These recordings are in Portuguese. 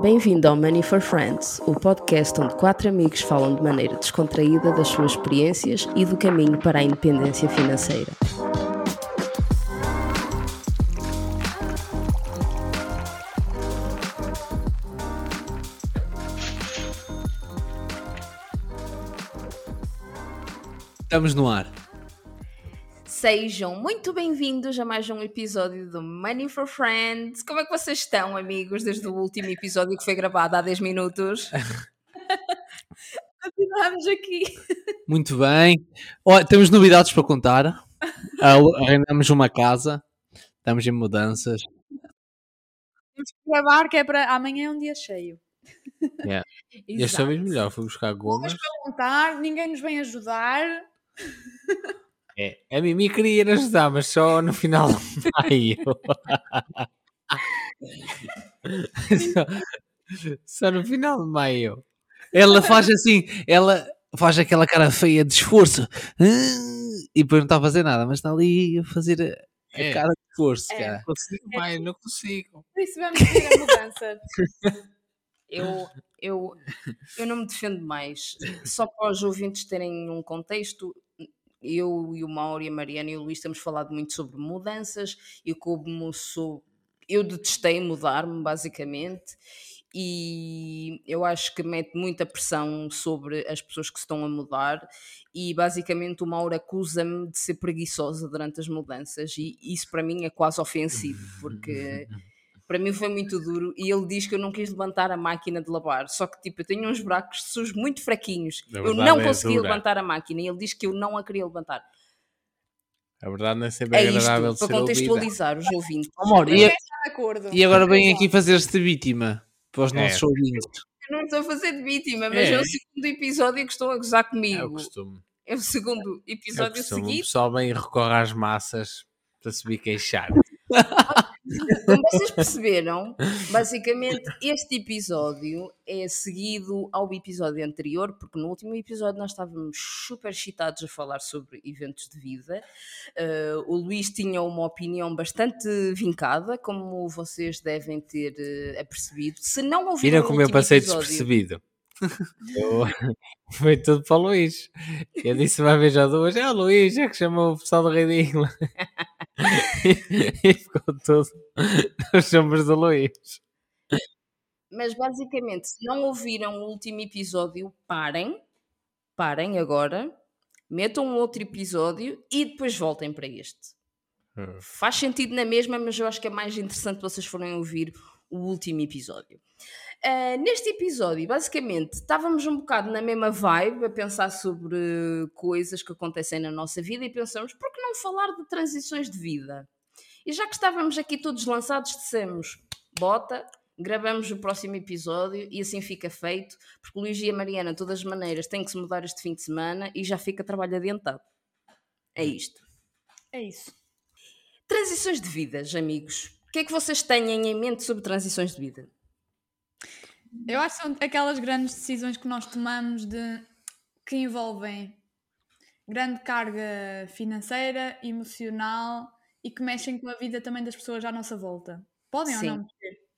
Bem-vindo ao Money for Friends, o podcast onde quatro amigos falam de maneira descontraída das suas experiências e do caminho para a independência financeira. Estamos no ar. Sejam muito bem-vindos a mais um episódio do Money for Friends. Como é que vocês estão, amigos, desde o último episódio que foi gravado há 10 minutos? Continuamos aqui. Muito bem. Temos novidades para contar. Uh, Arrendamos uma casa. Estamos em mudanças. Temos que gravar que é para amanhã é um dia cheio. Yeah. E esta vez melhor, fui buscar gomas. Vamos perguntar, ninguém nos vem ajudar. É, a Mimi queria ir ajudar, mas só no final de maio. só, só no final de maio. Ela faz assim, ela faz aquela cara feia de esforço e depois não está a fazer nada, mas está ali a fazer a, a É. cara de esforço, É. cara. consigo, pai, não consigo. Por isso vamos ver a mudança. Eu, eu, eu não me defendo mais. Só para os ouvintes terem um contexto, eu e o Mauro e a Mariana e o Luís temos falado muito sobre mudanças e como sou. Eu detestei mudar-me, basicamente, e eu acho que mete muita pressão sobre as pessoas que estão a mudar. E basicamente o Mauro acusa-me de ser preguiçosa durante as mudanças, e isso para mim é quase ofensivo, porque para mim foi muito duro e ele diz que eu não quis levantar a máquina de lavar. Só que tipo, eu tenho uns buracos sujos muito fraquinhos. Na Eu não é consegui dura. levantar a máquina e ele diz que eu não a queria levantar. A verdade não é sempre É isto, agradável de para ser ouvida. contextualizar os ouvintes. Amor, e, acordo. e agora vem aqui fazer-se de vítima para os É. nossos ouvintes. Eu não estou a fazer de vítima, mas é, É. o segundo episódio que estão a gozar É o comigo. costume. É o segundo É o episódio costume. O seguido. pessoal vem e recorre às massas para se vir queixar. Como vocês perceberam, basicamente este episódio é seguido ao episódio anterior, porque no último episódio nós estávamos super excitados a falar sobre eventos de vida. Eh, o Luís tinha uma opinião bastante vincada, como vocês devem ter eh, apercebido. Se não ouviram Viram como eu passei episódio, despercebido. Eu- Foi tudo para o Luís. Eu disse uma vez ou duas: É o Luís, é que chamou o pessoal de ridículo. e ficou tudo nos ombros do Luís. Mas basicamente, se não ouviram o último episódio, parem, parem agora, metam um outro episódio e depois voltem para este. Hum. Faz sentido na mesma, mas eu acho que é mais interessante vocês forem ouvir o último episódio. Ah, neste episódio, basicamente, estávamos um bocado na mesma vibe a pensar sobre coisas que acontecem na nossa vida e pensamos, por que não falar de transições de vida? E já que estávamos aqui todos lançados, dissemos, bota, gravamos o próximo episódio e assim fica feito, porque o Luís e a Mariana, de todas as maneiras, têm que se mudar este fim de semana e já fica trabalho adiantado. É isto. É isso. Transições de vidas, amigos. O que é que vocês têm em mente sobre transições de vida? Eu acho que são aquelas grandes decisões que nós tomamos de que envolvem grande carga financeira, emocional e que mexem com a vida também das pessoas à nossa volta. Podem Sim. ou não mexer.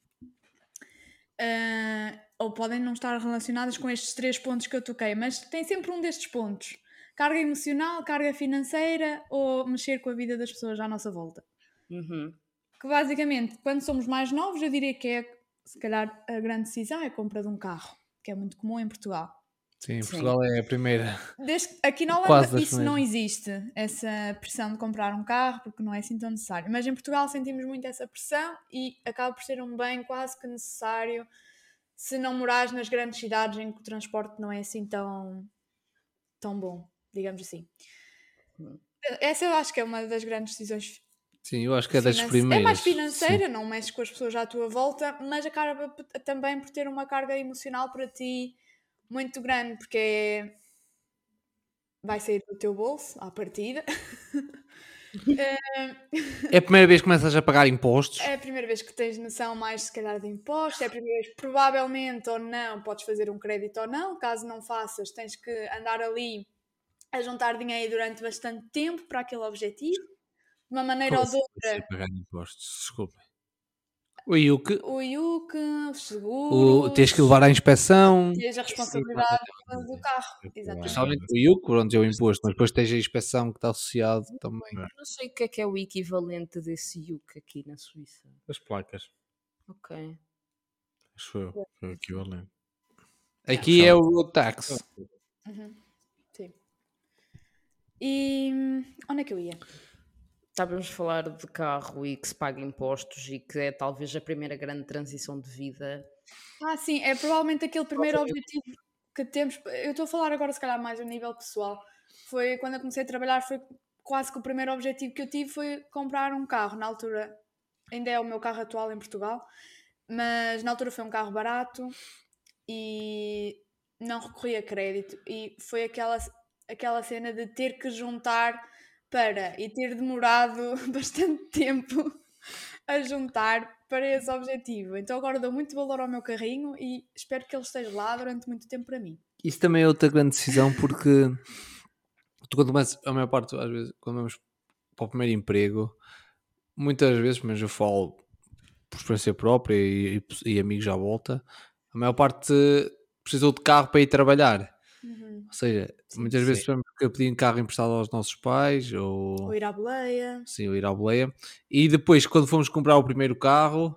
Ah, ou podem não estar relacionadas com estes três pontos que eu toquei, mas tem sempre um destes pontos: carga emocional, carga financeira ou mexer com a vida das pessoas à nossa volta. Uhum. que basicamente, quando somos mais novos, eu diria que é, se calhar, a grande decisão é a compra de um carro, que é muito comum em Portugal. Sim, Sim. Portugal é a primeira. Desde, aqui na Holanda isso não existe, essa pressão de comprar um carro, porque não é assim tão necessário. Mas em Portugal sentimos muito essa pressão e acaba por ser um bem quase que necessário se não morares nas grandes cidades em que o transporte não é assim tão, tão bom, digamos assim. Hum. Essa eu acho que é uma das grandes decisões Sim, eu acho que é das primeiras. É mais sim. financeira, não mexes com as pessoas à tua volta, mas acaba também por ter uma carga emocional para ti muito grande, porque é- vai sair do teu bolso à partida. Eh, É a primeira vez que começas a pagar impostos. é a primeira vez que tens noção mais se calhar de impostos, é a primeira vez provavelmente ou não podes fazer um crédito ou não, caso não faças tens que andar ali a juntar dinheiro durante bastante tempo para aquele objetivo, de uma maneira ou de outra pagar impostos, desculpem. O IUC, o IUC, os o, seguros. tens que levar à inspeção, tens a responsabilidade do carro. Exatamente. principalmente o IUC, pronto, é o imposto, mas depois tens a inspeção que está associado também. Não sei o que é que é o equivalente desse IUC aqui na Suíça. As placas. Ok. Acho eu. Foi o equivalente. Aqui é o road tax. Uhum. Sim. E hum, onde é que eu ia? Estávamos a falar de carro e que se paga impostos e que é talvez a primeira grande transição de vida. Ah, sim, é provavelmente aquele primeiro objetivo que temos. Eu estou a falar agora, se calhar, mais a nível pessoal. Foi quando eu comecei a trabalhar, foi quase que o primeiro objetivo que eu tive foi comprar um carro. Na altura, ainda é o meu carro atual em Portugal, mas na altura foi um carro barato e não recorri a crédito. E foi aquela, aquela cena de ter que juntar para e ter demorado bastante tempo a juntar para esse objetivo. Então agora dou muito valor ao meu carrinho e espero que ele esteja lá durante muito tempo para mim. Isso também é outra grande decisão porque tu quando começas, a maior parte, às vezes, quando vamos para o primeiro emprego, muitas vezes, mas eu falo por experiência própria e, e- e amigos à volta, a maior parte precisou de carro para ir trabalhar. Ou seja, muitas vezes sim. tivemos um carro emprestado aos nossos pais ou, Ou ir à boleia. sim, ou ir à boleia. E depois, quando fomos comprar o primeiro carro,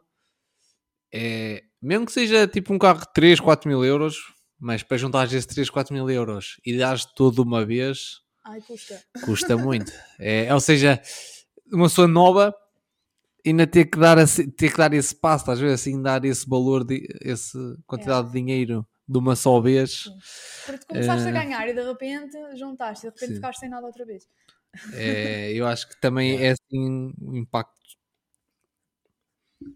é, mesmo que seja tipo um carro de 3, 4 mil euros, mas para juntar esses 3, 4 mil euros e dares tudo de uma vez, Ai, custa. custa muito. É, ou seja, uma pessoa nova ainda ter que dar, ter que dar esse passo, às vezes assim, dar esse valor, de, essa quantidade de dinheiro de uma só vez. Porque tu começaste a Eh, ganhar e de repente juntaste e de repente sim. ficaste sem nada outra vez. É, eu acho que também é assim um impacto.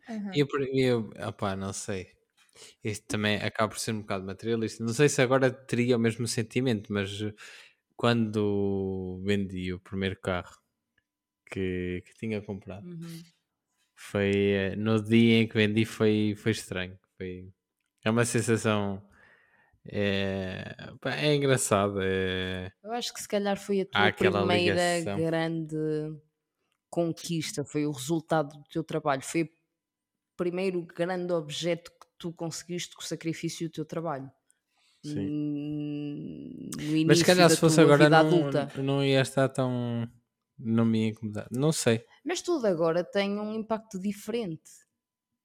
Uhum. Eu, eu opá, não sei. Isto também acaba por ser um bocado materialista. Não sei se agora teria o mesmo sentimento, mas quando vendi o primeiro carro que, que tinha comprado, Uhum. foi eh, no dia em que vendi foi, foi estranho. Foi, é uma sensação. É, é engraçado. É, Eu acho que se calhar foi a tua primeira ligação. grande conquista, foi o resultado do teu trabalho, foi o primeiro grande objeto que tu conseguiste com o sacrifício do teu trabalho. sim. Hum, Mas se calhar se fosse agora não, adulta. não ia estar tão. Não me ia incomodar. Não sei. Mas tudo agora tem um impacto diferente.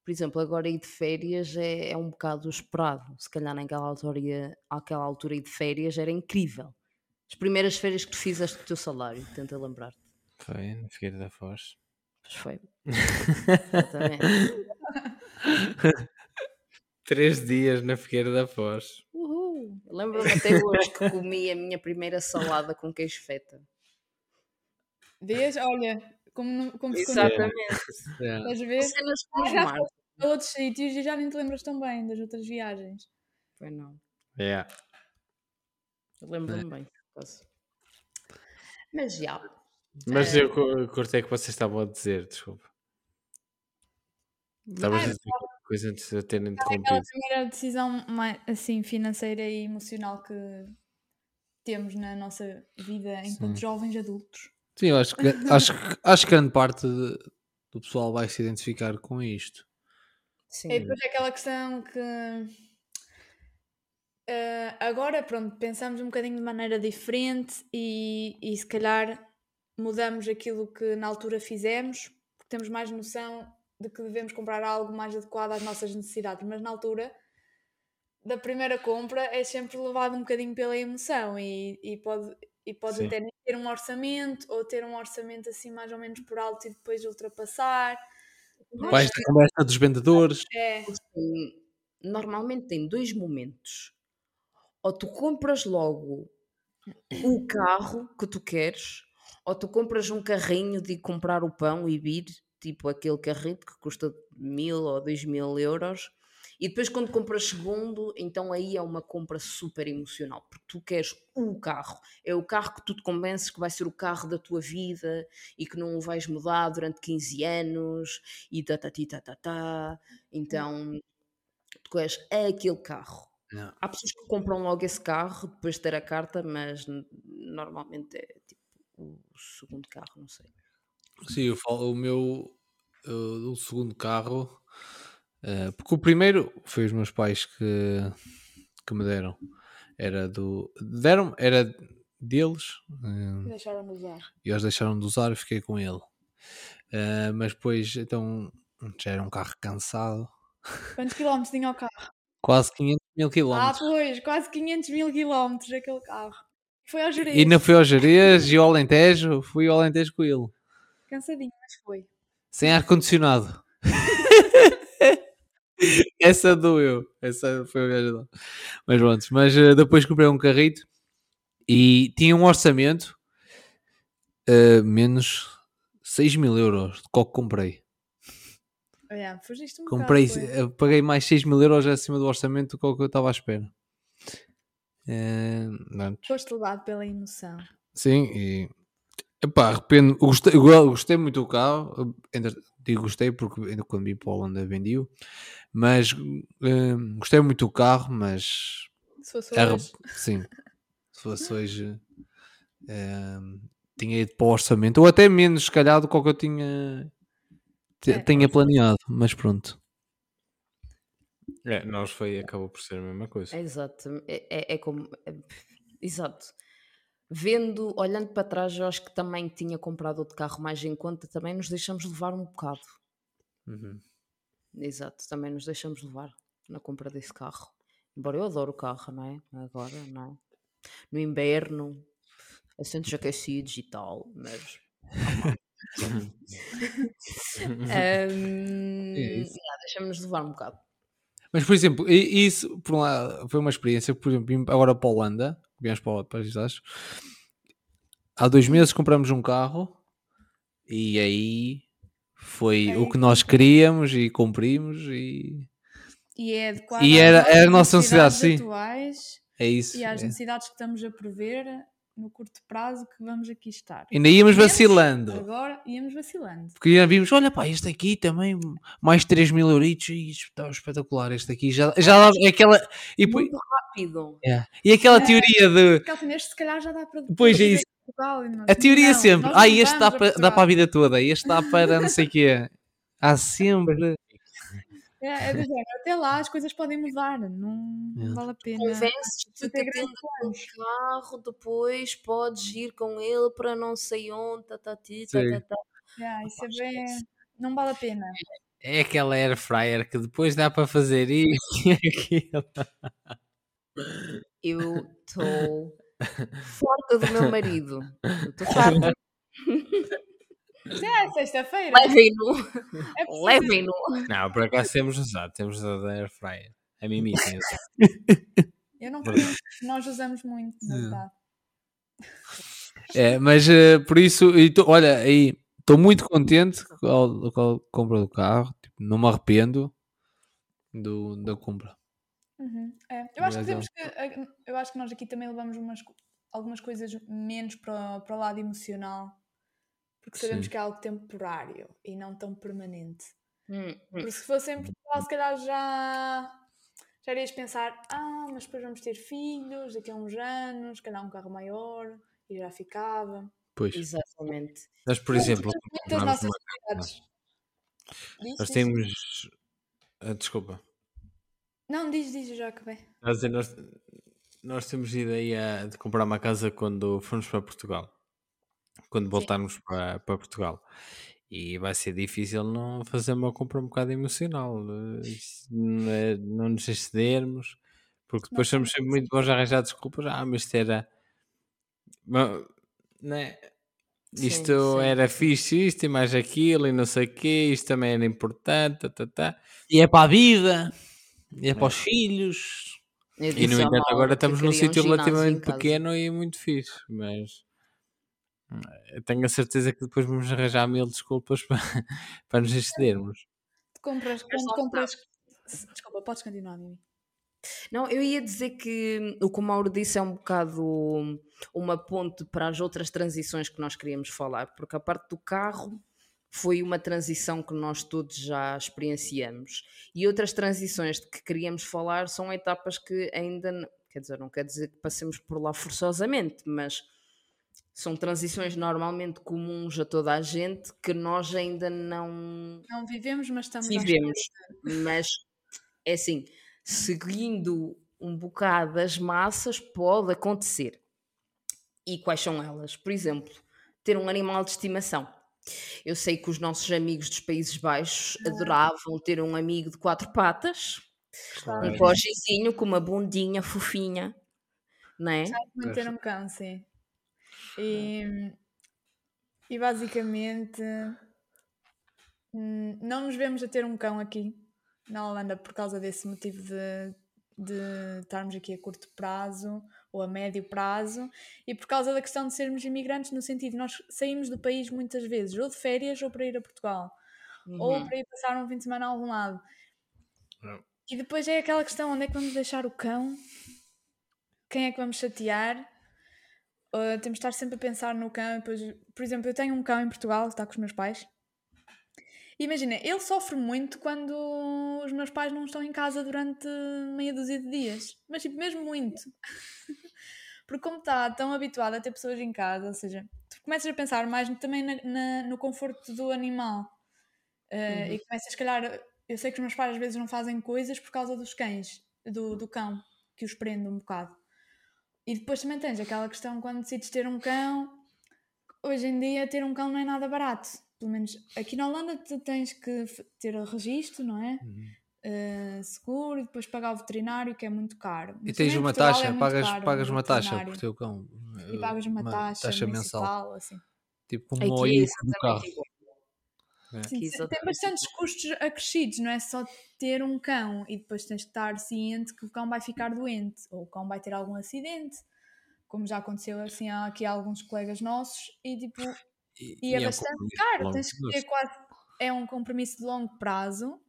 Por exemplo, agora ir de férias é, é um bocado esperado. Se calhar naquela altura, àquela altura ir de férias era incrível. As primeiras férias que tu fizeste do teu salário, tenta lembrar-te. Foi no Figueira da Foz. Pois foi. Exatamente. Três dias na Figueira da Foz. Uhul. Lembro-me até hoje que comi a minha primeira salada com queijo feta. Vês? Olha, como, como se Exatamente. É. Estás a ver? Cenas que nos já marcam. A outros sítios e já nem te lembras tão bem das outras viagens. Foi não. Yeah. Eu lembro-me bem. por acaso. Mas já. Mas É. eu cu- curtei que vocês estavam a dizer, desculpa. Estavas a dizer qualquer coisa antes de eu ter Aquela interrompido. primeira decisão mais, assim, financeira e emocional que temos na nossa vida enquanto Sim. jovens adultos. Sim, eu acho que, acho, acho que grande parte de- do pessoal vai se identificar com isto. Sim. E depois é aquela questão que eh, agora, pronto, pensamos um bocadinho de maneira diferente e, e se calhar mudamos aquilo que na altura fizemos, porque temos mais noção de que devemos comprar algo mais adequado às nossas necessidades, mas na altura da primeira compra é sempre levado um bocadinho pela emoção e, e pode, e pode Sim. até nem ter um orçamento ou ter um orçamento assim mais ou menos por alto e depois ultrapassar. Vais da conversa dos vendedores. É, normalmente tem dois momentos. Ou tu compras logo o carro que tu queres, ou tu compras um carrinho de comprar o pão e vir, tipo aquele carrito que custa mil ou dois mil euros. E depois, quando compras segundo, então aí é uma compra super emocional, porque tu queres o carro, é o carro que tu te convences que vai ser o carro da tua vida e que não o vais mudar durante 15 anos e tá, tá, tá, tá, tá. Então, tu queres aquele carro. Não. Há pessoas que compram logo esse carro depois de ter a carta, mas normalmente é tipo o segundo carro, não sei. Sim, eu falo, o meu uh, o segundo carro Eh, porque o primeiro foi os meus pais que, que me deram. Era do. Deram, era deles. eh, Deixaram de usar. e eles deixaram de usar e fiquei com ele. Eh, mas depois, então, já era um carro cansado. Quantos quilómetros tinha o carro? Quase 500 mil Ah, quilómetros. pois, quase 500 mil quilómetros aquele carro. Foi ao Jerez. e ainda fui ao Jerez e ao Alentejo. Fui ao Alentejo com ele. Cansadinho, mas foi. Sem ar-condicionado. Essa doeu. Essa foi gajo lá. Mas pronto. Mas eh, depois comprei um carrito e tinha um orçamento eh, menos 6 mil euros de qual que comprei. Fugiste um Comprei, bocado, eh, paguei mais 6 mil euros acima do orçamento do que o que eu estava à espera. Pronto. Foste levado pela emoção. Sim, e epá, arrependo. eu Gostei, eu gostei muito do carro. Digo gostei porque ainda quando vim para a Holanda vendi-o, mas eh, gostei muito do carro. Mas Se fosse hoje. sim, se fosse hoje eh, tinha ido para o orçamento, ou até menos, se calhar, do que o que eu tinha, É, tinha planeado. Mas pronto, É, nós foi, acabou por ser a mesma coisa. É exato. É, é- é como. é- exato. Vendo, olhando para trás, eu acho que também tinha comprado outro carro mais em conta, também nos deixamos levar um bocado. Uhum. Exato, também nos deixamos levar na compra desse carro. Embora eu adoro o carro, não é? Agora, não. No inverno, assentos aquecidos e tal, mas. Ahm, isso. yeah, Deixamos-nos levar um bocado. Mas, por exemplo, isso por um lado, foi uma experiência. Por exemplo, agora para a Holanda, viemos para, para os Açores. Há dois meses compramos um carro e aí foi É o que nós queríamos e cumprimos e E é adequado E era- era a nossa necessidade, sim. atuais é isso. e às é. necessidades que estamos a prever no curto prazo que vamos aqui estar. Ainda íamos vacilando. Agora íamos vacilando. Porque já vimos, olha pá, este aqui também, mais 3 mil euritos, e isto está espetacular, este aqui já, já dá aquela, e, Muito rápido. é. e aquela teoria de, Porque este se calhar já dá para Pois é isso. em Portugal, nós, A teoria é não, sempre, ah, este dá para, dá Portugal." para a vida toda, este dá para não sei o quê. Há sempre. É, é do género, até lá as coisas podem mudar, não, É. vale a pena. Que tem tendo aquele carro, depois podes ir com ele para não sei onde, tá, tá, ti, tá, Sim. tá, tá. É, isso é bem, não vale a pena. É aquela air fryer que depois dá para fazer isso e aquilo. Eu estou farta do meu marido. Estou farta. Já é sexta-feira. Levem-no. É Levem-no. Não, por acaso temos usado, temos usado a air fryer. A Mimi tem usado. Eu não conheço, nós usamos muito, na verdade. É, mas eh, por isso, e tô- olha, aí estou muito contente com a, com a compra do carro, tipo, não me arrependo do, da compra. Uhum, é. Eu acho que temos que. eh, Eu acho que nós aqui também levamos umas, algumas coisas menos para, para o lado emocional. Porque sabemos Sim. que é algo temporário e não tão permanente. Hum, hum. Porque se fosse em Portugal, se calhar já. Já irias pensar, ah, mas depois vamos ter filhos daqui a uns anos, se calhar um carro maior, e já ficava. Pois. Exatamente. Nós, por exemplo, Muitas compramos nossas. Diz, nós diz. temos. Ah, desculpa. Não, diz, diz, eu já acabei. Dizer, nós, nós temos ideia de comprar uma casa quando formos para Portugal. Quando voltarmos para, para Portugal. E vai ser difícil não fazer uma compra um bocado emocional. eh, Não, é- não nos excedermos. Porque depois somos sempre muito bons a arranjar desculpas. Ah, mas isto era. Né? Sim, Isto sim. era fixe, isto e mais aquilo, e não sei o quê, isto também era importante, tá, tá, tá. E é para a vida, e é para os filhos. Eu E no entanto, agora estamos num um sítio relativamente pequeno e muito fixe, mas tenho a certeza que depois vamos arranjar mil desculpas para, para nos excedermos. Compras, quando compras. Desculpa, podes continuar, Mimi. Não, eu ia dizer que o que o Mauro disse é um bocado uma ponte para as outras transições que nós queríamos falar, porque a parte do carro foi uma transição que nós todos já experienciamos e outras transições de que queríamos falar são etapas que ainda, quer dizer, não quer dizer que passemos por lá forçosamente, mas São transições normalmente comuns a toda a gente que nós ainda não Não vivemos, mas estamos vivemos. Mas é assim, seguindo um bocado as massas, pode acontecer. E quais são elas? Por exemplo, ter um animal de estimação. Eu sei que os nossos amigos dos Países Baixos adoravam ter um amigo de quatro patas, um Claro. cogezinho com uma bundinha fofinha, não é? Muito ter um cão, sim. E, e basicamente hum, não nos vemos a ter um cão aqui na Holanda por causa desse motivo de, de estarmos aqui a curto prazo ou a médio prazo e por causa da questão de sermos imigrantes no sentido de nós saímos do país muitas vezes ou de férias ou para ir a Portugal ou Uhum. para ir passar um fim de semana a algum lado. É. E depois é aquela questão: onde é que vamos deixar o cão? Quem é que vamos chatear? Uh, temos de estar sempre a pensar no cão. Depois, por exemplo, eu tenho um cão em Portugal que está com os meus pais. Imagina, ele sofre muito quando os meus pais não estão em casa durante meia dúzia de dias. Mas, tipo, mesmo muito. Porque, como está tão habituado a ter pessoas em casa, ou seja, tu começas a pensar mais também na- na- no conforto do animal. Uh, Uhum. E começas, se calhar, eu sei que os meus pais às vezes não fazem coisas por causa dos cães, do, do cão, que os prende um bocado. E depois também tens aquela questão quando decides ter um cão. Hoje em dia, ter um cão não é nada barato. Pelo menos aqui na Holanda, tu tens que ter o registro, não é? Uhum. Uh, seguro e depois pagar o veterinário, que é muito caro. E tens uma Portugal é taxa, muito pagas, caro pagas uma taxa por teu cão. E pagas uma, taxa, mensal. municipal, assim. Tipo como o é IUC do carro. igual. É. Sim, tem bastantes custos acrescidos, não é só ter um cão e depois tens de estar ciente que o cão vai ficar doente ou o cão vai ter algum acidente, como já aconteceu assim há aqui há alguns colegas nossos, e tipo, E, e é um bastante compromisso caro, tens que ter quase, é um compromisso de longo prazo,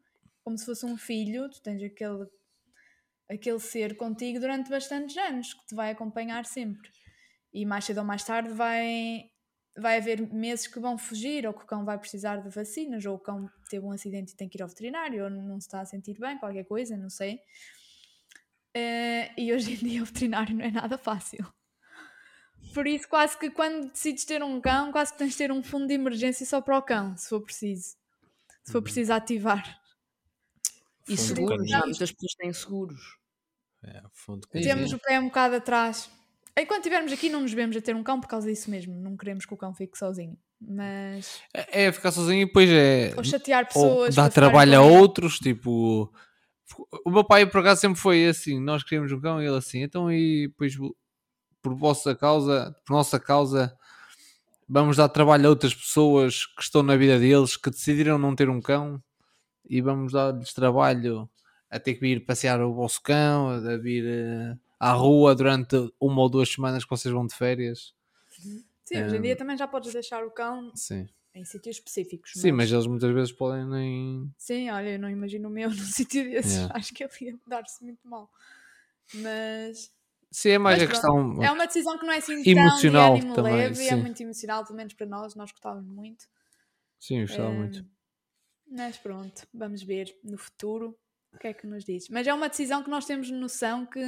como se fosse um filho, tu tens aquele, aquele ser contigo durante bastantes anos, que te vai acompanhar sempre. E mais cedo ou mais tarde vai, vai haver meses que vão fugir, ou que o cão vai precisar de vacinas, ou o cão teve um acidente e tem que ir ao veterinário, ou não se está a sentir bem, qualquer coisa, não sei. Eh, e hoje em dia o veterinário não é nada fácil. Por isso, quase que quando decides ter um cão, quase que tens de ter um fundo de emergência só para o cão, se for preciso. Se for preciso ativar. E seguros, muitas pessoas têm seguros. É, fundo Temos o pé um bocado atrás. Enquanto estivermos aqui, não nos vemos a ter um cão por causa disso mesmo. Não queremos que o cão fique sozinho. Mas. É, é ficar sozinho e depois é. Ou chatear ou pessoas. para ficarem trabalho a outros, tipo. O meu pai, por acaso, sempre foi assim. Nós queríamos um cão e ele assim. Então, e depois, por vossa causa, por nossa causa, vamos dar trabalho a outras pessoas que estão na vida deles, que decidiram não ter um cão e vamos dar-lhes trabalho a ter que vir passear o vosso cão, a vir eh, à rua durante uma ou duas semanas que vocês vão de férias. Sim, hoje em Hum. dia também já podes deixar o cão Sim. em sítios específicos. Sim, mas eles muitas vezes podem nem. Sim, olha, eu não imagino o meu num sítio desses. Yeah. Acho que ele ia dar-se muito mal. Mas Sim, é mais Mas a questão. é uma decisão que não é assim Emocional tão de também, leve e é sim. muito emocional, pelo menos para nós, nós gostávamos muito. Sim, eu gostava Hum, muito. Mas pronto, vamos ver no futuro o que é que nos diz. Mas é uma decisão que nós temos noção que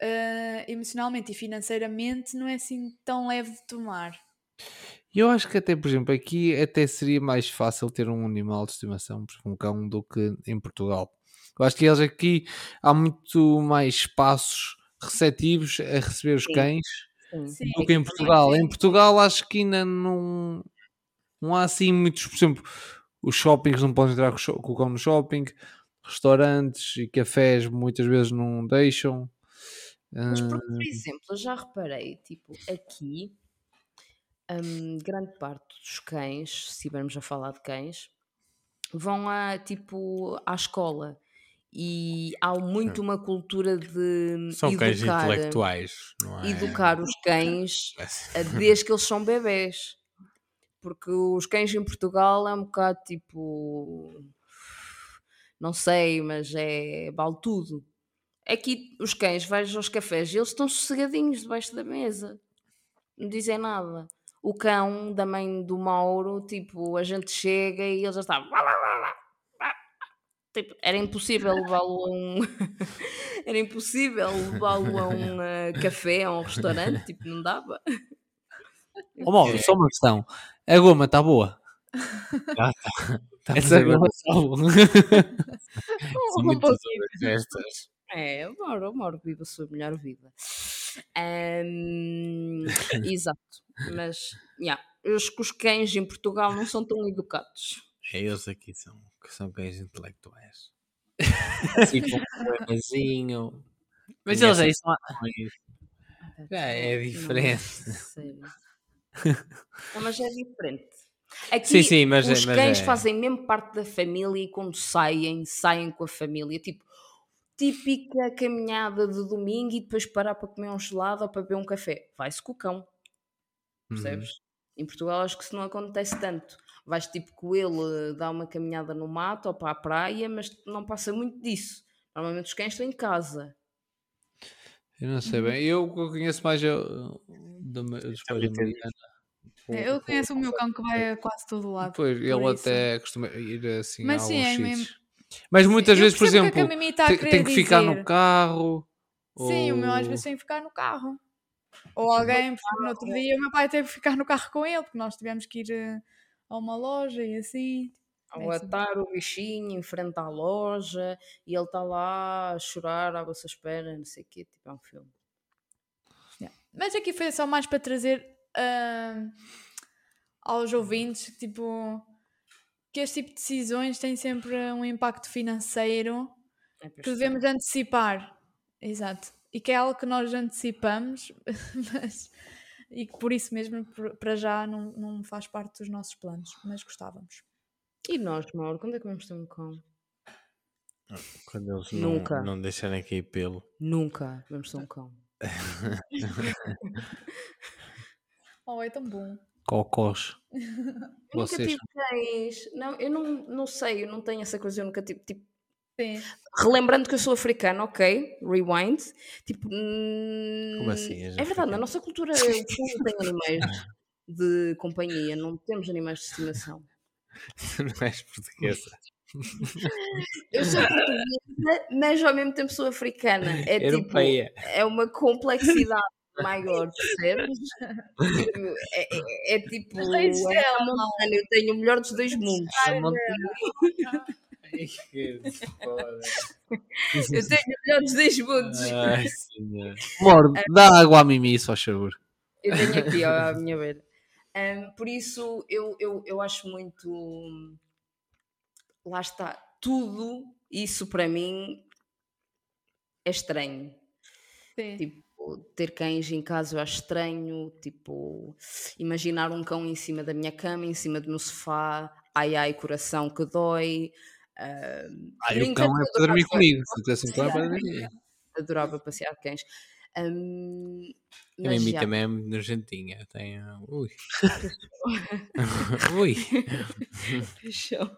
eh, emocionalmente e financeiramente não é assim tão leve de tomar. Eu acho que até, por exemplo, aqui até seria mais fácil ter um animal de estimação, por exemplo, um cão, do que em Portugal. Eu acho que eles aqui há muito mais espaços receptivos a receber os Sim. cães Sim. Do que em Portugal. Em. Portugal acho que ainda não, não há assim muitos, por exemplo, os shoppings não podem entrar com o cão no shopping, restaurantes e cafés muitas vezes não deixam. Mas, por, Ah, por exemplo, eu já reparei, tipo, aqui, hum, grande parte dos cães, se estivermos a falar de cães, vão a, tipo, à escola. E há muito uma cultura de São cães educar, intelectuais, não é? educar os cães É. desde que eles são bebés. Porque os cães em Portugal é um bocado tipo. Não sei, mas é. vale tudo. Aqui os cães, vais aos cafés e eles estão sossegadinhos debaixo da mesa. Não dizem nada. O cão da mãe do Mauro, tipo, a gente chega e ele já está. Tipo, era impossível levá-lo a um. era impossível levá-lo a um eh, café, a um restaurante, tipo, não dava. Ó Mauro, só uma questão. A goma está boa? Ah, tá. Tá a Essa está boa. São Um muitas pouquinho. É, o Mauro, o Mauro vive a sua melhor vida. Ahm, exato. Mas, yeah, os, os cães em Portugal não são tão educados. É, eles aqui são, que são cães intelectuais. Assim, um poemazinho. Mas eles aí são. coisas. Já é diferente. Sério. Não, mas é diferente. Aqui, Sim, sim, mas é- os mas cães é. fazem mesmo parte da família e quando saem, saem com a família. Tipo, típica caminhada de domingo e depois parar para comer um gelado ou para beber um café. Vai-se com o cão, Uhum. percebes? Em Portugal acho que isso não acontece tanto. Vais tipo com ele dar uma caminhada no mato ou para a praia, mas não passa muito disso. Normalmente os cães estão em casa. Eu não sei bem. Eu conheço mais eu, do, meu- dos pais da. É, Eu conheço o meu cão que vai a quase todo lado. Pois, ele isso. até costuma ir assim Mas a sim, é mesmo- Mas muitas Eu vezes, por é exemplo, que a tem, tem que ficar no carro. Sim, o meu às ou- vezes tem que ficar no carro. Ou alguém, porque no outro dia o meu pai teve que ficar no carro com ele, porque nós tivemos que ir eh, a uma loja e assim. Ao É atar o bichinho em frente à loja e ele está lá a chorar à vossa espera, não sei o quê, tipo, é um filme. Mas aqui foi só mais para trazer ah, aos ouvintes, tipo, que este tipo de decisões têm sempre um impacto financeiro É que devemos antecipar. Exato. E que é algo que nós antecipamos, mas, e que por isso mesmo, para já, não, não faz parte dos nossos planos, mas gostávamos. E nós, Mauro, quando é que vamos ter um cão? Quando eles não, Nunca. não deixarem cair pelo. Nunca vamos ter um cão. Oh, é tão bom. Cocós. Eu nunca tive cães. Não, eu não, não sei, eu não tenho essa coisa, eu nunca tive. Tipo, Sim. relembrando que eu sou africana, ok, rewind. Tipo, hum, Como assim, É verdade, na nossa cultura o fundo tem animais de companhia, não temos animais de estimação. Não és portuguesa. Eu sou portuguesa, mas ao mesmo tempo sou africana. É tipo, é uma complexidade maior, percebes? Tipo, É, é- é tipo, Mas é dela, uma montanha, eu tenho o melhor dos dois mundos. A montanha- Eu tenho o melhor dos dois mundos. Ai. Amor, dá água à Mimi, só favor. Eu tenho aqui ó, à minha beira. Ahm, por isso, eu, eu, eu acho muito. Lá está. Tudo isso para mim é estranho. Sim. Tipo, ter cães em casa eu acho estranho. Tipo, imaginar um cão em cima da minha cama, em cima do meu sofá. Ai ai, coração que dói. No o cão entanto, é para dormir comigo. Se um cão é para dormir. Adorava passear cães. Ahm, A Mimi já, também é muito nojentinha. Tem. uh, Ui. Ui. Show.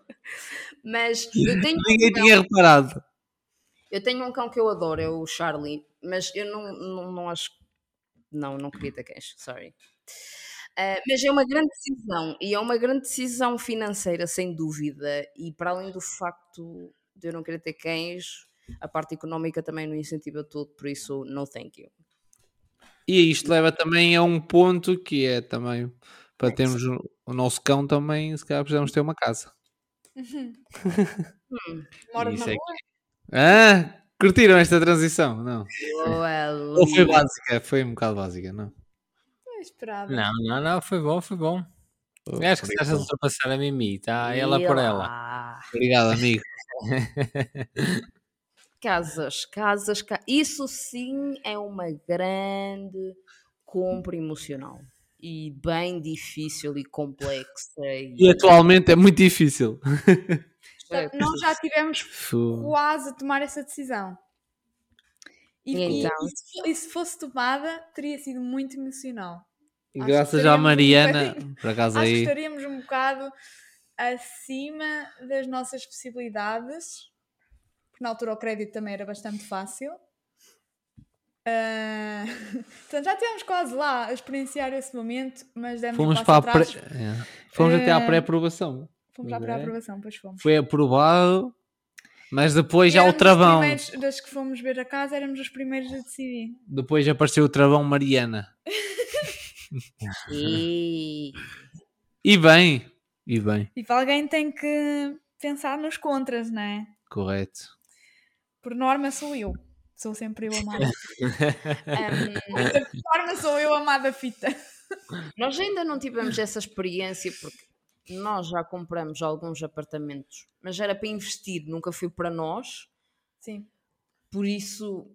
Mas eu tenho, Ninguém tinha reparado. eu tenho um cão que eu adoro, é o Charlie, mas eu não, não, não acho. Não, não queria ter cães, sorry. Ah, mas é uma grande decisão e é uma grande decisão financeira, sem dúvida. E para além do facto de eu não querer ter cães, a parte económica também não incentiva tudo, por isso, no thank you. E isto leva também a um ponto que é também para termos o, o nosso cão também, se calhar precisamos ter uma casa. Moras Isso na é rua? Ah, curtiram esta transição? Não. Ou foi básica? Foi um bocado básica, não? Não esperava. Não, não, não. Foi bom, foi bom. Oh, Acho que estás a ultrapassar a Mimi. Tá ela por ela. Ela. Obrigado, amigo. Casas, casas, ca- isso sim é uma grande compra emocional e bem difícil e complexa. E, E atualmente é muito difícil. É, Nós já tivemos quase a tomar essa decisão. E, E então? e e se fosse tomada, teria sido muito emocional. E Acho graças à um Mariana, bocadinho- por acaso Acho que aí, estaríamos um bocado acima das nossas possibilidades, porque na altura o crédito também era bastante fácil. Ah, Portanto, já temos quase lá a experienciar esse momento, mas demos fomos um para passo a atrás. pré... é. Fomos até à Eh, pré-aprovação. Fomos Pois para a é. aprovação, pois fomos. Foi aprovado, mas depois já o travão. primeiros- das que fomos ver a casa, éramos os primeiros a decidir. Depois apareceu o travão Mariana. E E bem, e bem, Tipo, alguém tem que pensar nos contras, não é? correto. Por norma sou eu. Sou sempre eu amada. hum, Por norma sou eu amada fita. nós ainda não tivemos essa experiência porque nós já compramos alguns apartamentos, mas era para investir, nunca foi para nós. Sim. por isso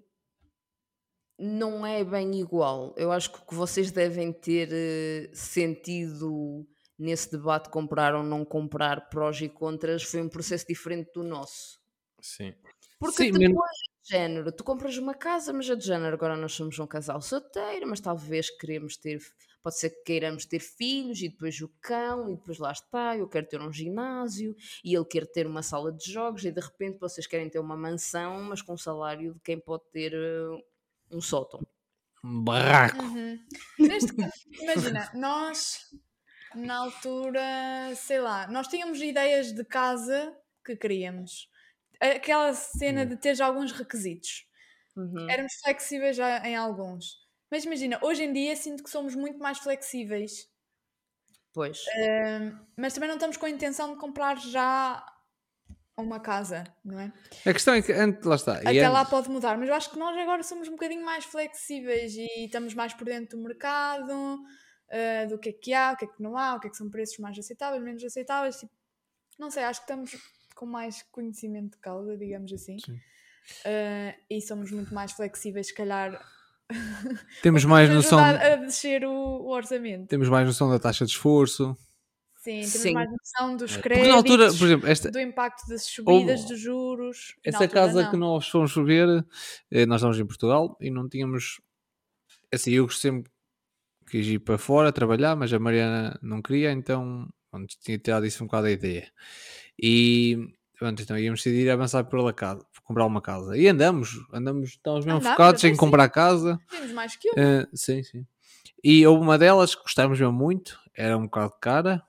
não é bem igual. Eu acho que o que vocês devem ter eh, sentido nesse debate comprar ou não comprar prós e contras foi um processo diferente do nosso. Sim. Porque Sim, depois, mesmo- de género, tu compras uma casa, mas é de género, agora nós somos um casal solteiro, mas talvez queremos ter, pode ser que queiramos ter filhos e depois o cão, e depois lá está, eu quero ter um ginásio e ele quer ter uma sala de jogos e de repente vocês querem ter uma mansão, mas com o salário de quem pode ter eh, um sótão. Um barraco. Uhum. Neste caso, imagina, nós na altura, sei lá, nós tínhamos ideias de casa que queríamos. Aquela cena de ter já alguns requisitos. Uhum. Éramos flexíveis já em alguns. Mas imagina, hoje em dia sinto que somos muito mais flexíveis. Pois. Mas também não estamos com a intenção de comprar já uma casa, não é? A questão é que antes, lá está. e Até lá antes- pode mudar, mas eu acho que nós agora somos um bocadinho mais flexíveis e estamos mais por dentro do mercado, ah, do que é que há, o que é que não há, o que é que são preços mais aceitáveis, menos aceitáveis. Tipo, não sei, acho que estamos com mais conhecimento de causa, digamos assim. Sim. Ah, e somos muito mais flexíveis, se calhar. Temos mais noção. a descer o, o orçamento. Temos mais noção da taxa de esforço. Sim, temos Sim. mais noção dos créditos, na altura, por exemplo, esta, do impacto das subidas Houve- dos juros. essa altura casa não. que nós fomos ver, eh, nós estávamos em Portugal e não tínhamos. Assim, eu sempre quis ir para fora trabalhar, mas a Mariana não queria, então pronto, tinha tirado isso um bocado a ideia. E pronto, então íamos decidir avançar pela casa, comprar uma casa. E andamos, andamos, estávamos mesmo Andamos, focados em sim. comprar casa. Temos mais que eu. Eh, sim, sim. E houve uma delas que gostávamos mesmo muito, era um bocado cara.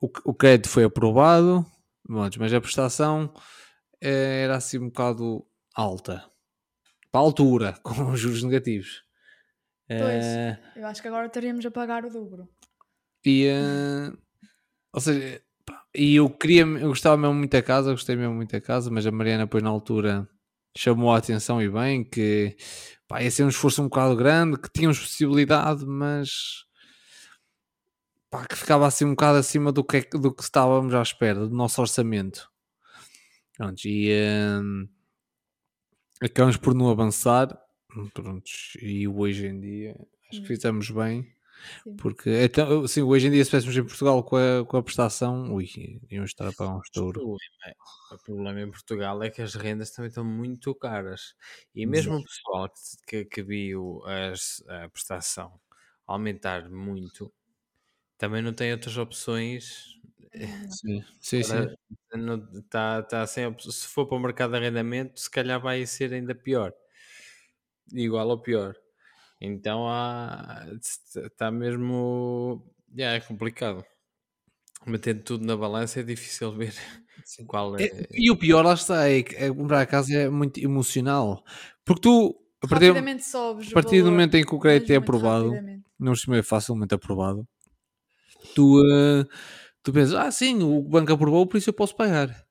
O, o crédito foi aprovado, mas a prestação eh, era assim um bocado alta. Para a altura, com os juros negativos. Eh, Eu acho que agora estaríamos a pagar o dobro. e, eh, ou seja, e eu queria, eu gostava mesmo muito da casa, gostei mesmo muito da casa, mas a Mariana depois na altura chamou a atenção e bem que pá, ia ser um esforço um bocado grande, que tínhamos possibilidade, mas pá, que ficava assim um bocado acima do que, é do que estávamos à espera, do nosso orçamento. Prontos, e hum, acabamos por não avançar. Prontos, e hoje em dia acho que Hum. fizemos bem. Sim. Porque então, assim, hoje em dia, se estivéssemos em Portugal com a, com a prestação, ui, íamos estar a pagar um O estouro. problema, é- o problema em Portugal é que as rendas também estão muito caras. E mesmo o pessoal que, que, que viu as- a prestação aumentar muito, também não tem outras opções. Sim, sim, sim. Para- não- tá, tá sem se for para o mercado de arrendamento, se calhar vai ser ainda pior. Igual ou pior. Então está mesmo. já é complicado. Metendo tudo na balança é difícil ver qual é. É, e o pior, lá está, é que é, comprar a casa é muito emocional. Porque tu, a partir, Rapidamente sobes a partir do momento em que o crédito é aprovado, não se é facilmente aprovado, tu, eh, tu pensas, ah, sim, o banco aprovou, por isso eu posso pagar.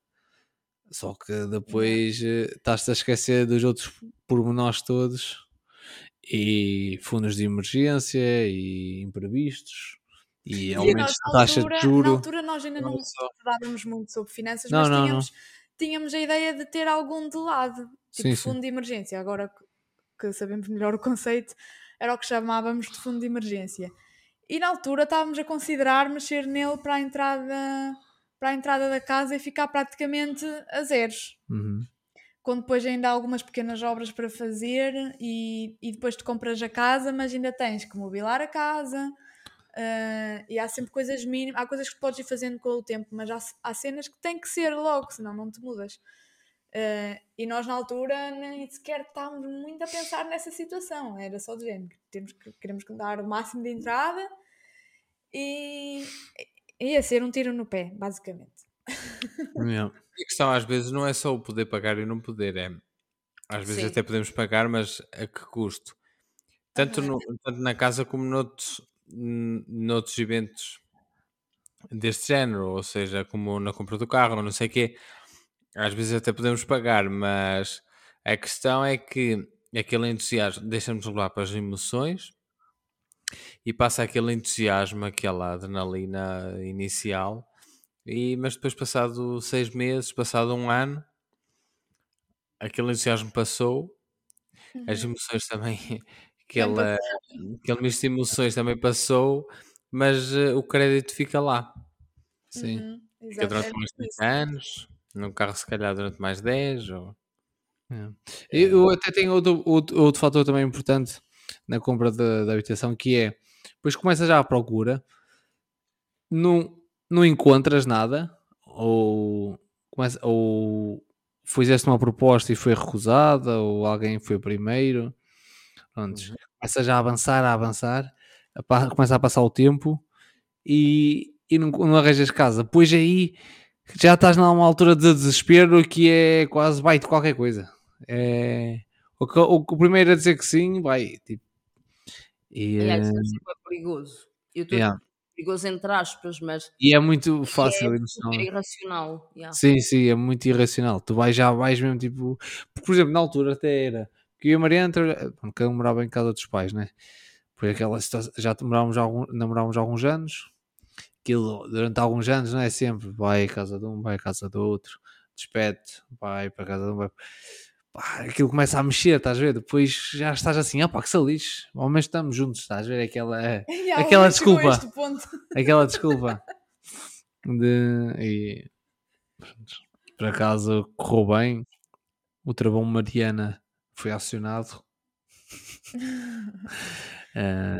Só que depois eh, estás-te a esquecer dos outros pormenores todos e fundos de emergência e imprevistos e aumentos de taxa de juro. Na altura nós ainda não só. estudávamos muito sobre finanças, Não, mas não, tínhamos, tínhamos a ideia de ter algum de lado, tipo Sim, sim. fundo de emergência. Agora que- que sabemos melhor o conceito, era o que chamávamos de fundo de emergência. E na altura estávamos a considerar mexer nele para a entrada, para a entrada da casa e ficar praticamente a zeros. Uhum. Quando depois ainda algumas pequenas obras para fazer e, e depois tu compras a casa, mas ainda tens que mobilar a casa ah, e há sempre coisas mínimas, há coisas que podes ir fazendo com o tempo, mas há, há cenas que têm que ser logo, senão não te mudas. Ah, e nós na altura nem sequer estávamos muito a pensar nessa situação, era só de género, temos que, queremos dar o máximo de entrada e ia ser um tiro no pé, basicamente. Yeah. A questão às vezes não é só o poder pagar e não poder, é às vezes Sim. até podemos pagar, mas a que custo? Tanto, no- tanto na casa como noutros, noutros eventos deste género, ou seja, como na compra do carro, ou não sei o quê, às vezes até podemos pagar, mas a questão é que aquele entusiasmo deixa-nos levar para as emoções e passa aquele entusiasmo, aquela adrenalina inicial, e, mas depois, passado seis meses, passado um ano, aquele entusiasmo passou, as Uhum. emoções também, aquela, aquele misto de emoções também passou, mas eh, o crédito fica lá. Sim. Uhum, Fica durante é mais mesmo isso. 30 anos, num carro se calhar durante mais 10, ou... É. Eu até tenho outro, outro, outro fator também importante na compra da, da habitação que é depois começas já à procura, não, não encontras nada, ou, ou fizeste uma proposta e foi recusada, ou alguém foi primeiro, pronto, Uhum. começa já a avançar, a avançar, a começa a passar o tempo e, e não, não arranjas casa. Depois aí já estás numa altura de desespero que é quase vai de qualquer coisa. É, o, o, o primeiro a dizer que sim, vai. Tipo, e, É, eh, é super perigoso. Eu estou yeah. Perigoso entre aspas, mas e é muito e fácil. é super emocionalmente. irracional. yeah. Sim, sim, é muito irracional. Tu vais já, vais mesmo tipo. Por exemplo, na altura até era que eu e a Mariana bom, cada um morava em casa dos pais, né? Foi aquela situação, já namorávamos, algum, namorávamos alguns anos, aquilo durante alguns anos, não é? Sempre vai à casa de um, vai à casa do outro, despede, vai para a casa de um, vai. Pá, aquilo começa a mexer, estás a ver? Depois já estás assim, opá, que salixe, ao menos estamos juntos, estás a ver? Aquela, Yeah, aquela desculpa. aquela desculpa. De, e por acaso correu bem. O travão Mariana foi acionado. Eh,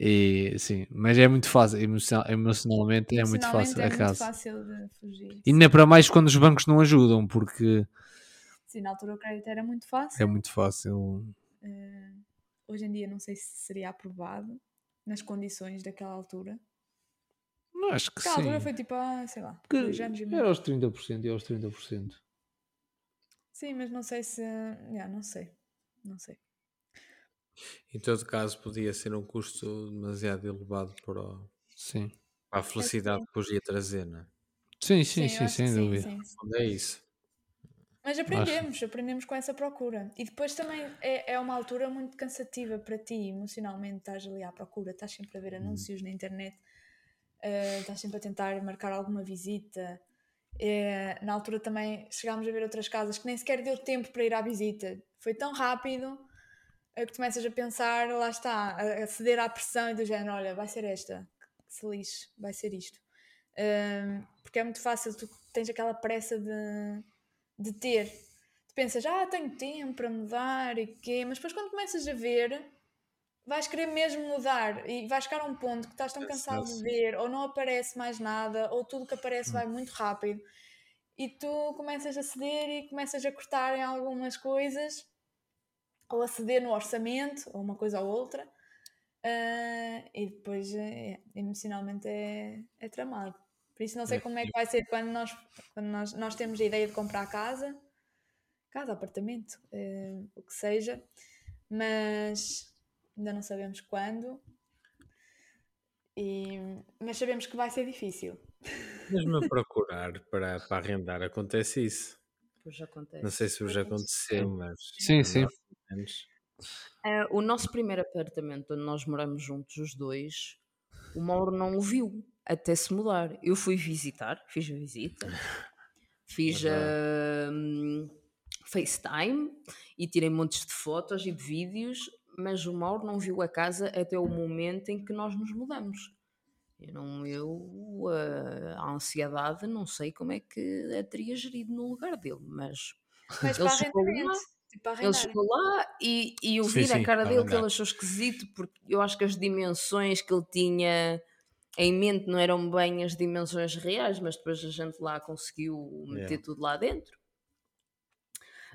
e sim, mas é muito fácil, emocional- emocionalmente é muito Emocionalmente fácil é a muito fácil de fugir. E ainda para mais quando os bancos não ajudam, porque Sim, na altura o crédito era muito fácil. é muito fácil. Eh, hoje em dia não sei se seria aprovado nas condições daquela altura. Não, acho que Aquela altura sim. foi tipo, ah, sei lá, dois anos e meio. era aos 30% e aos 30%. Sim, mas não sei se. Yeah, não sei. Não sei. Em todo caso, podia ser um custo demasiado elevado para, o- Sim. para a felicidade que podia trazer, não é? Sim, Sim, sim, sim, sem sim, dúvida. sim. Onde é isso? Mas aprendemos, aprendemos com essa procura. E depois também é, é uma altura muito cansativa para ti, emocionalmente, estás ali à procura, estás sempre a ver anúncios na internet, eh, estás sempre a tentar marcar alguma visita. Eh, na altura também chegámos a ver outras casas que nem sequer deu tempo para ir à visita. Foi tão rápido eh, que começas a pensar, lá está, a, a ceder à pressão e do género, olha, vai ser esta, que se lixe, vai ser isto. Ahm, porque é muito fácil, tu tens aquela pressa de, de ter. Tu pensas, ah, tenho tempo para mudar e quê, mas depois quando começas a ver, vais querer mesmo mudar e vais chegar a um ponto que estás tão cansado de ver, ou não aparece mais nada, ou tudo que aparece vai muito rápido, e tu começas a ceder e começas a cortar em algumas coisas, ou a ceder no orçamento, ou uma coisa ou outra, ah, e depois é, emocionalmente é, é tramado. Por isso não sei É como é que vai ser quando nós, quando nós, nós temos a ideia de comprar casa, casa, apartamento, eh, o que seja, mas ainda não sabemos quando. E, mas sabemos que vai ser difícil. Mesmo a procurar para, para arrendar, acontece isso. Pois acontece. Não sei se vos aconteceu, mas. Sim, sim. pelo menos, Eh, o nosso primeiro apartamento, onde nós moramos juntos, os dois, o Mauro não o viu até se mudar. Eu fui visitar, fiz a visita, fiz Verdade. hum, FaceTime e tirei montes de fotos e de vídeos, mas o Mauro não viu a casa até o momento em que nós nos mudamos. Eu, não, eu eh, a ansiedade, não sei como é que a teria gerido no lugar dele, mas Mas Ele chegou lá. Tipo, ele chegou lá e, e eu Sim, vi na sim, cara dele que ele achou esquisito, porque eu acho que as dimensões que ele tinha em mente não eram bem as dimensões reais, mas depois a gente lá conseguiu meter Yeah. tudo lá dentro.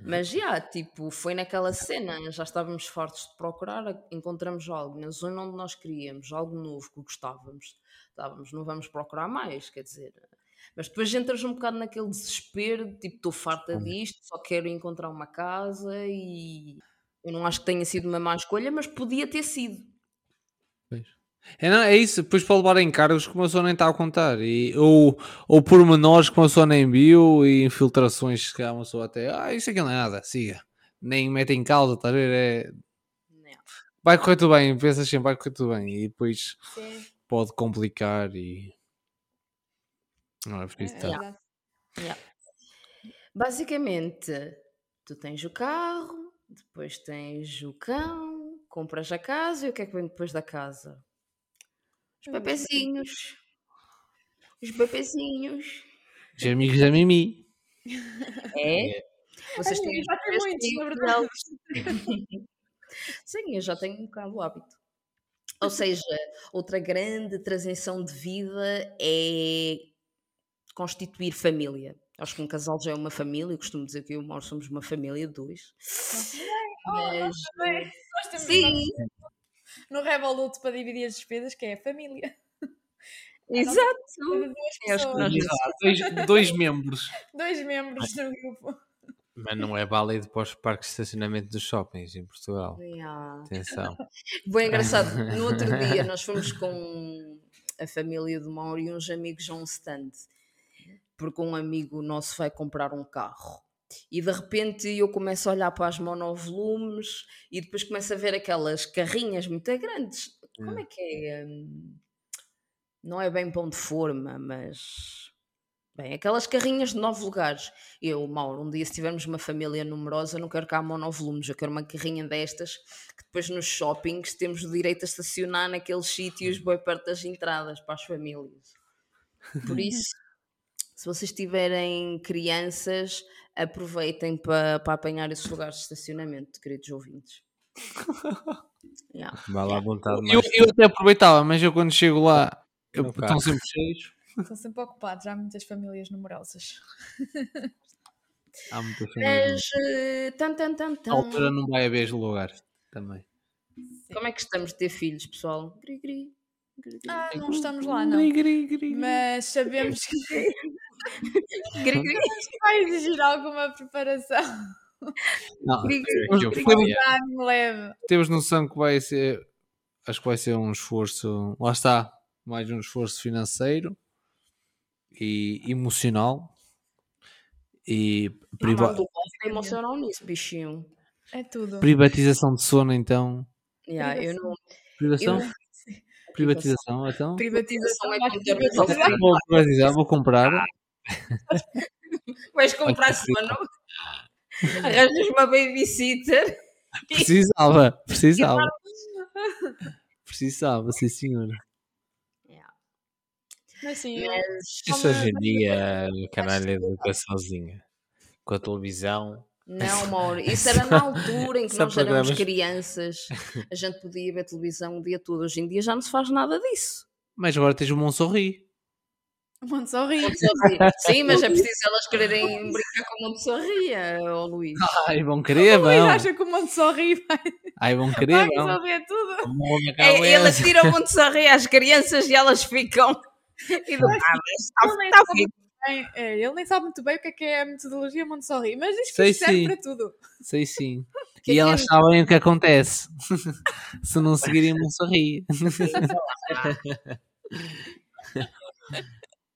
Mas já, tipo, foi naquela cena, já estávamos fartos de procurar, encontramos algo na zona onde nós queríamos, algo novo que gostávamos. Estávamos, não vamos procurar mais, quer dizer. Mas depois entras um bocado naquele desespero, de, tipo, estou farta disto, só quero encontrar uma casa e eu não acho que tenha sido uma má escolha, mas podia ter sido. Pois. É, não, é isso, depois para levar em cargos que uma pessoa nem está a contar. E, ou, ou pormenores que uma pessoa nem viu e infiltrações que uma pessoa até. Ah, isso aqui não é nada, siga. Nem mete em causa, estás a ver? É, Não. vai correr tudo bem, pensas sempre, vai correr tudo bem. E depois Sim, pode complicar e. Não é por isso é tá. Yeah. Basicamente, tu tens o carro, depois tens o cão, compras a casa e o que é que vem depois da casa? Os Os bebezinhos. Os bebezinhos. Os amigos da Mimi. É? Vocês Ai, têm já tem muitos, na verdade. Sim, eu já tenho um bocado o hábito. Ou seja, outra grande transição de vida é constituir família. Acho que um casal já é uma família, eu costumo dizer que eu e o Mauro somos uma família de dois. Mas, Também. Nós temos sim, no Revolut para dividir as despesas, que é a família. exato. Acho que nós- pessoas, dois, dois membros. dois membros do grupo. Mas não é válido para os parques de estacionamento dos shoppings em Portugal. Yeah. Atenção. Bem engraçado. No outro dia nós fomos com a família do Mauro e uns amigos a um stand. Porque um amigo nosso vai comprar um carro. E de repente eu começo a olhar para as monovolumes e depois começo a ver aquelas carrinhas muito grandes. Como é que é? hum, Não é bem pão de forma, mas. Bem, aquelas carrinhas de nove lugares. Eu, Mauro, um dia se tivermos uma família numerosa, não quero cá monovolumes, eu quero uma carrinha destas que depois nos shoppings temos o direito a estacionar naqueles sítios bem perto das entradas para as famílias. Por isso, se vocês tiverem crianças, aproveitem para, para apanhar esses lugares de estacionamento, queridos ouvintes. Yeah. Vá lá à vontade Eu, eu até aproveitava, mas eu quando chego lá, eu, estão sempre cheios. Estão sempre ocupados, há muitas famílias numerosas. Há muita família. Mas, eh, tan, tan, tan, tan. altura não vai haver lugar também. como é que estamos de ter filhos, pessoal? Gri, gri. Ah, não estamos lá, não. Mas sabemos que vai exigir alguma preparação. Não, Temos- temos noção que vai ser. Acho que vai ser um esforço. Lá está. Mais um esforço financeiro e emocional. E priva- não, estou emocional nisso, bichinho. É tudo. privatização de sono, então. Yeah, eu não, Privação? Eu- Privatização, então. Privatização é privatização. Vou privatizar, vou comprar. Vais comprar sono? Arranjas uma babysitter? Precisava, precisava. Precisava, sim senhora. Yeah. Mas sim, Mas Isso hoje em dia, caralho, é educaçãozinha. Com a televisão. Não, Mauro, isso era na altura em que nós éramos programas. crianças. A gente podia ver televisão o dia todo. Hoje em dia já não se faz nada disso. Mas agora tens o Monsorri. Montessori. Montessori. Sim, mas é preciso elas quererem brincar com Montessori, ó Luís. Ai, vão querer, Luís vão. acha que o Montessori vai, Ai, vão vai querer, vão. resolver tudo. É, ele tira o Montessori às crianças e elas ficam educadas. Está, nem está sabe fixe. Bem, é, ele nem sabe muito bem o que é, que é a metodologia Montessori, mas diz que Sei isto serve sim. para tudo. Sei sim. Que E é elas sabem o que acontece se não seguirem o Monsorri.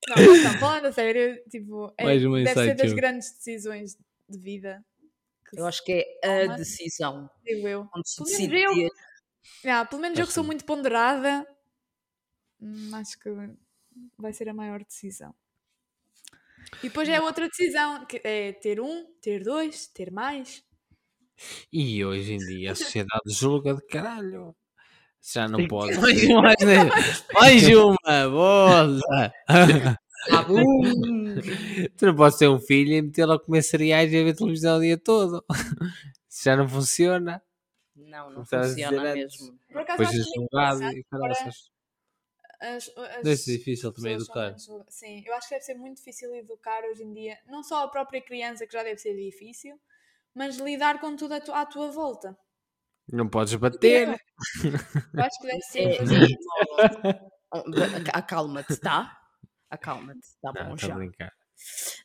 Não, mas não, falando a sério, tipo, é, Mais um deve ser das grandes decisões de vida Eu acho que é a decisão. digo eu. Onde se Pelo menos decide eu- ter- Ah, pelo menos eu que sou Acho- muito ponderada, hum, acho que vai ser a maior decisão. E depois é outra decisão, que é ter um, ter dois, ter mais. E hoje em dia a sociedade julga de caralho. Já não pode. Mais uma, mais uma. Mais uma, boa. Ah. Tu não podes ter um filho e metê-lo a comer cereais e a ver televisão o dia todo. Isso já não funciona. Não, não funciona mesmo. Por acaso Depois muito julgado e caralho. As- as Deve ser difícil também educar. menos Sim, eu acho que deve ser muito difícil educar hoje em dia, não só a própria criança, que já deve ser difícil, mas lidar com tudo à tu- à tua volta. Não podes bater. Eu acho que deve ser. É, hoje- Oh, Acalma-te, tá? Acalma-te, tá Não, bom a já. brincar.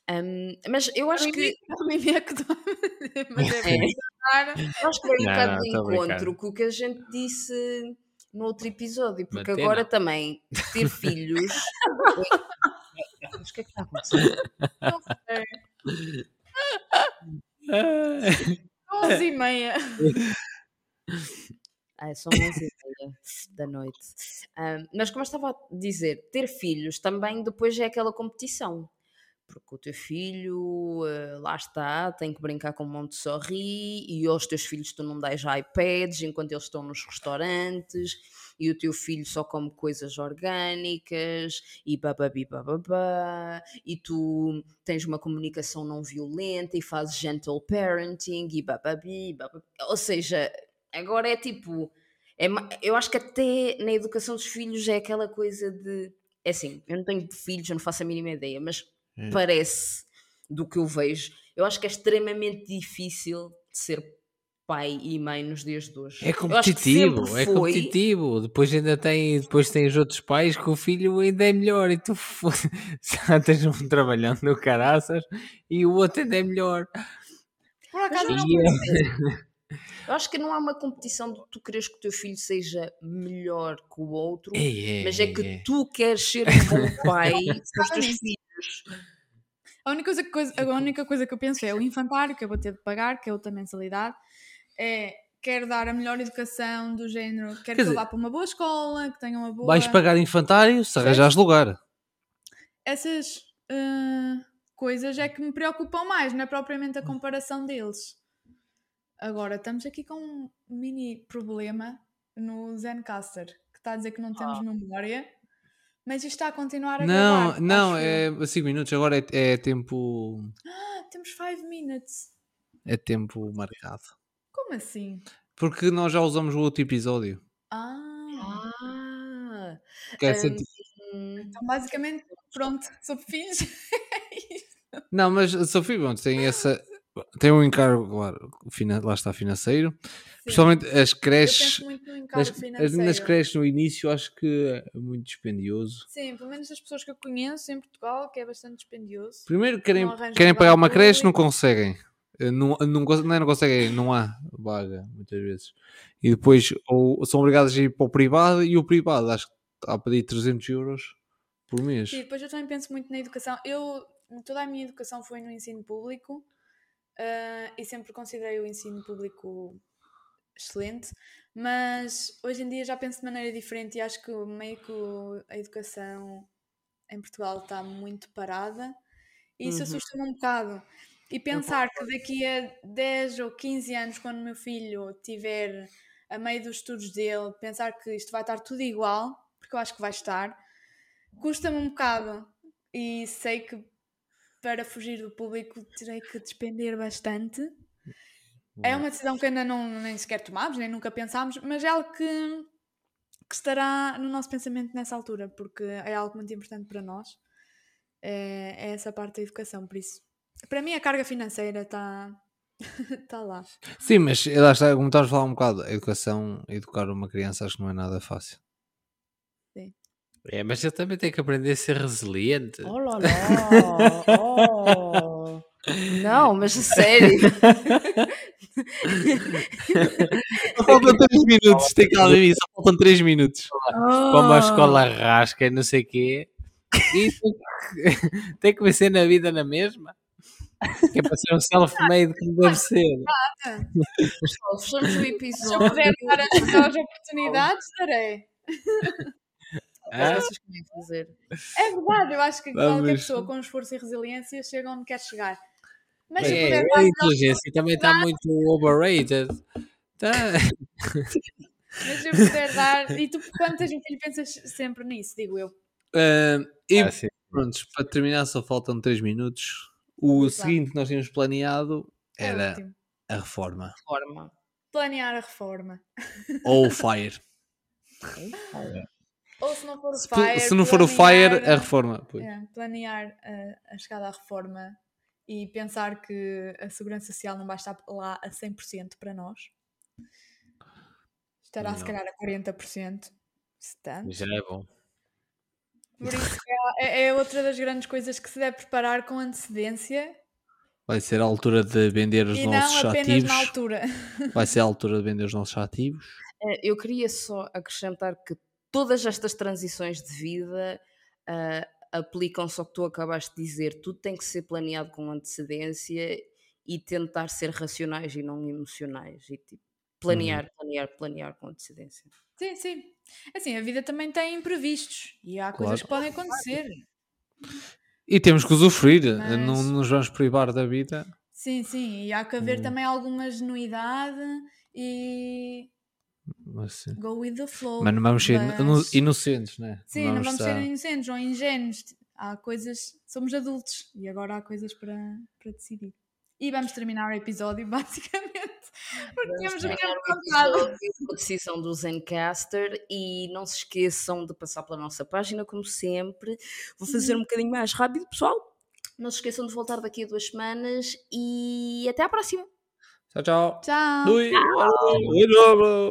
Hum, mas eu acho que é que mas é É. acho que vai um Não, bocado não, de encontro com o que a gente disse no outro episódio, porque Bater, agora também ter filhos. Mas o que é que está a acontecer? Não sei. Ah, 11 e meia. Ah, são 11 e meia da noite. Ah, mas como eu estava a dizer, ter filhos também depois é aquela competição. Porque o teu filho, ah, lá está, tem que brincar com Montessori e aos teus filhos tu não dás iPads enquanto eles estão nos restaurantes e o teu filho só come coisas orgânicas e bababi bababá e tu tens uma comunicação não violenta e fazes gentle parenting e bababi bababi. Ou seja, agora é tipo, é eu acho que até na educação dos filhos é aquela coisa de, é assim, eu não tenho filhos, eu não faço a mínima ideia, mas É. parece do que eu vejo, eu acho que é extremamente difícil de ser pai e mãe nos dias de hoje. É Eu competitivo, é foi. competitivo. Depois ainda tem, depois tens outros pais que o filho ainda é melhor e tu tens um trabalhando no caraças e o outro ainda é melhor. Por acaso não E é- Eu acho que não há uma competição de tu queres que o teu filho seja melhor que o outro, É, mas é é, que é. tu queres ser um bom pai para os teus filhos. A única, coisa, coisa- a única coisa que eu penso é o infantário, que eu vou ter de pagar, que é outra mensalidade. É, quero dar a melhor educação do género, quero que dizer- ele vá para uma boa escola, que tenha uma boa... Vais pagar infantário se arranjares lugar. Essas ah, coisas é que me preocupam mais, não é propriamente a comparação deles. Agora, estamos aqui com um mini problema no Zencaster, que está a dizer que não temos memória, mas isto está a continuar a Não, gravar. não, acho eu. é 5 minutos. Agora é, é tempo. Ah, temos 5 minutes. É tempo marcado. Como assim? Porque nós já usamos o outro episódio. Ah, Ah, Que é cento- então basicamente, pronto, sobre filhos. Não, mas Sofia, bom, tem essa. Tem um encargo, claro, lá está financeiro. Principalmente as Eu creches. penso muito no Nas, encargo as minhas financeiro. creches no início acho que é muito dispendioso. Sim, pelo menos as pessoas que eu conheço em Portugal, que é bastante dispendioso. Primeiro querem, querem pagar uma creche, não conseguem. Eh, Não, não, não, é não conseguem, não há vaga, muitas vezes. E depois ou são obrigados a ir para o privado e o privado acho que está a pedir 300 euros por mês. Sim, depois eu também penso muito na educação. Eu, toda a minha educação foi no ensino público ah, e sempre considerei o ensino público excelente, mas hoje em dia já penso de maneira diferente e acho que meio que a educação em Portugal está muito parada e isso Uhum. assusta-me um bocado. E pensar que daqui a 10 ou 15 anos, quando o meu filho tiver a meio dos estudos dele, pensar que isto vai estar tudo igual, porque eu acho que vai estar, custa-me um bocado e sei que para fugir do público terei que despender bastante. É uma decisão que ainda não, nem sequer tomámos, nem nunca pensámos, mas é algo que, que estará no nosso pensamento nessa altura, porque é algo muito importante para nós. É, é essa parte da educação, por isso. Para mim, a carga financeira está tá lá. Sim, mas lá está, como estavas a falar um bocado, a educação, educar uma criança acho que não é nada fácil. É, mas ele também tem que aprender a ser resiliente. Oh lá lá, oh. Não, mas a sério. Só faltam 3 minutos, tem calma aí, só faltam 3 minutos. Como a escola rasca e não sei o quê. E tem que, que vencer na vida na mesma. Que é para ser um self-made como deve ser. Fechamos o Se eu puder dar as as oportunidades, darei. Hã? Vocês querem fazer? É verdade, eu acho que qualquer Vamos. pessoa com esforço e resiliência chega onde quer chegar. Mas se eu É, puder a dar inteligência também está muito overrated. Tá. Mas se eu puder dar. E tu, quando tens um filho, pensas sempre nisso, digo eu. Ah, e Ah, pronto, para terminar só faltam 3 minutos. O seguinte que nós tínhamos planeado É era ótimo. a reforma. Forma. Planear a reforma. Ou o fire. Ou se não for o Se, fire. se não for o fire, planear- a reforma. pois. É, planear a, a chegada à reforma e pensar que a Segurança Social não vai estar lá a 100% para nós. Estará se Não. calhar a 40%. Se tanto. Já é bom. Por isso é, é outra das grandes coisas que se deve preparar com antecedência Vai ser a altura de vender os e nossos não apenas ativos. na altura. Vai ser a altura de vender os nossos ativos. Eh, eu queria só acrescentar que todas estas transições de vida ah, aplicam-se ao que tu acabaste de dizer. Tudo tem que ser planeado com antecedência e tentar ser racionais e não emocionais. E tipo, planear, planear, planear com antecedência. Sim, sim. Assim, a vida também tem imprevistos e há coisas Claro. que podem acontecer. E temos que usufruir, eh, não Mas- nos vamos privar da vida. Sim, sim. E há que haver Hum. também alguma genuidade e Mas, sim. go with the flow. Mas não vamos ser Mas- inocentes, né? Sim, não vamos estar- ser inocentes ou ingênuos. Há coisas, somos adultos e agora há coisas para, para decidir. E vamos terminar o episódio, basicamente, porque Vamos temos o terminar tempo o contado. episódio com a decisão do Zencaster e não se esqueçam de passar pela nossa página, como sempre. Vou fazer um bocadinho mais rápido, pessoal. Não se esqueçam de voltar daqui a duas semanas e até à próxima. Tchau, tchau. Tchau! Ui, ui, ui, ui.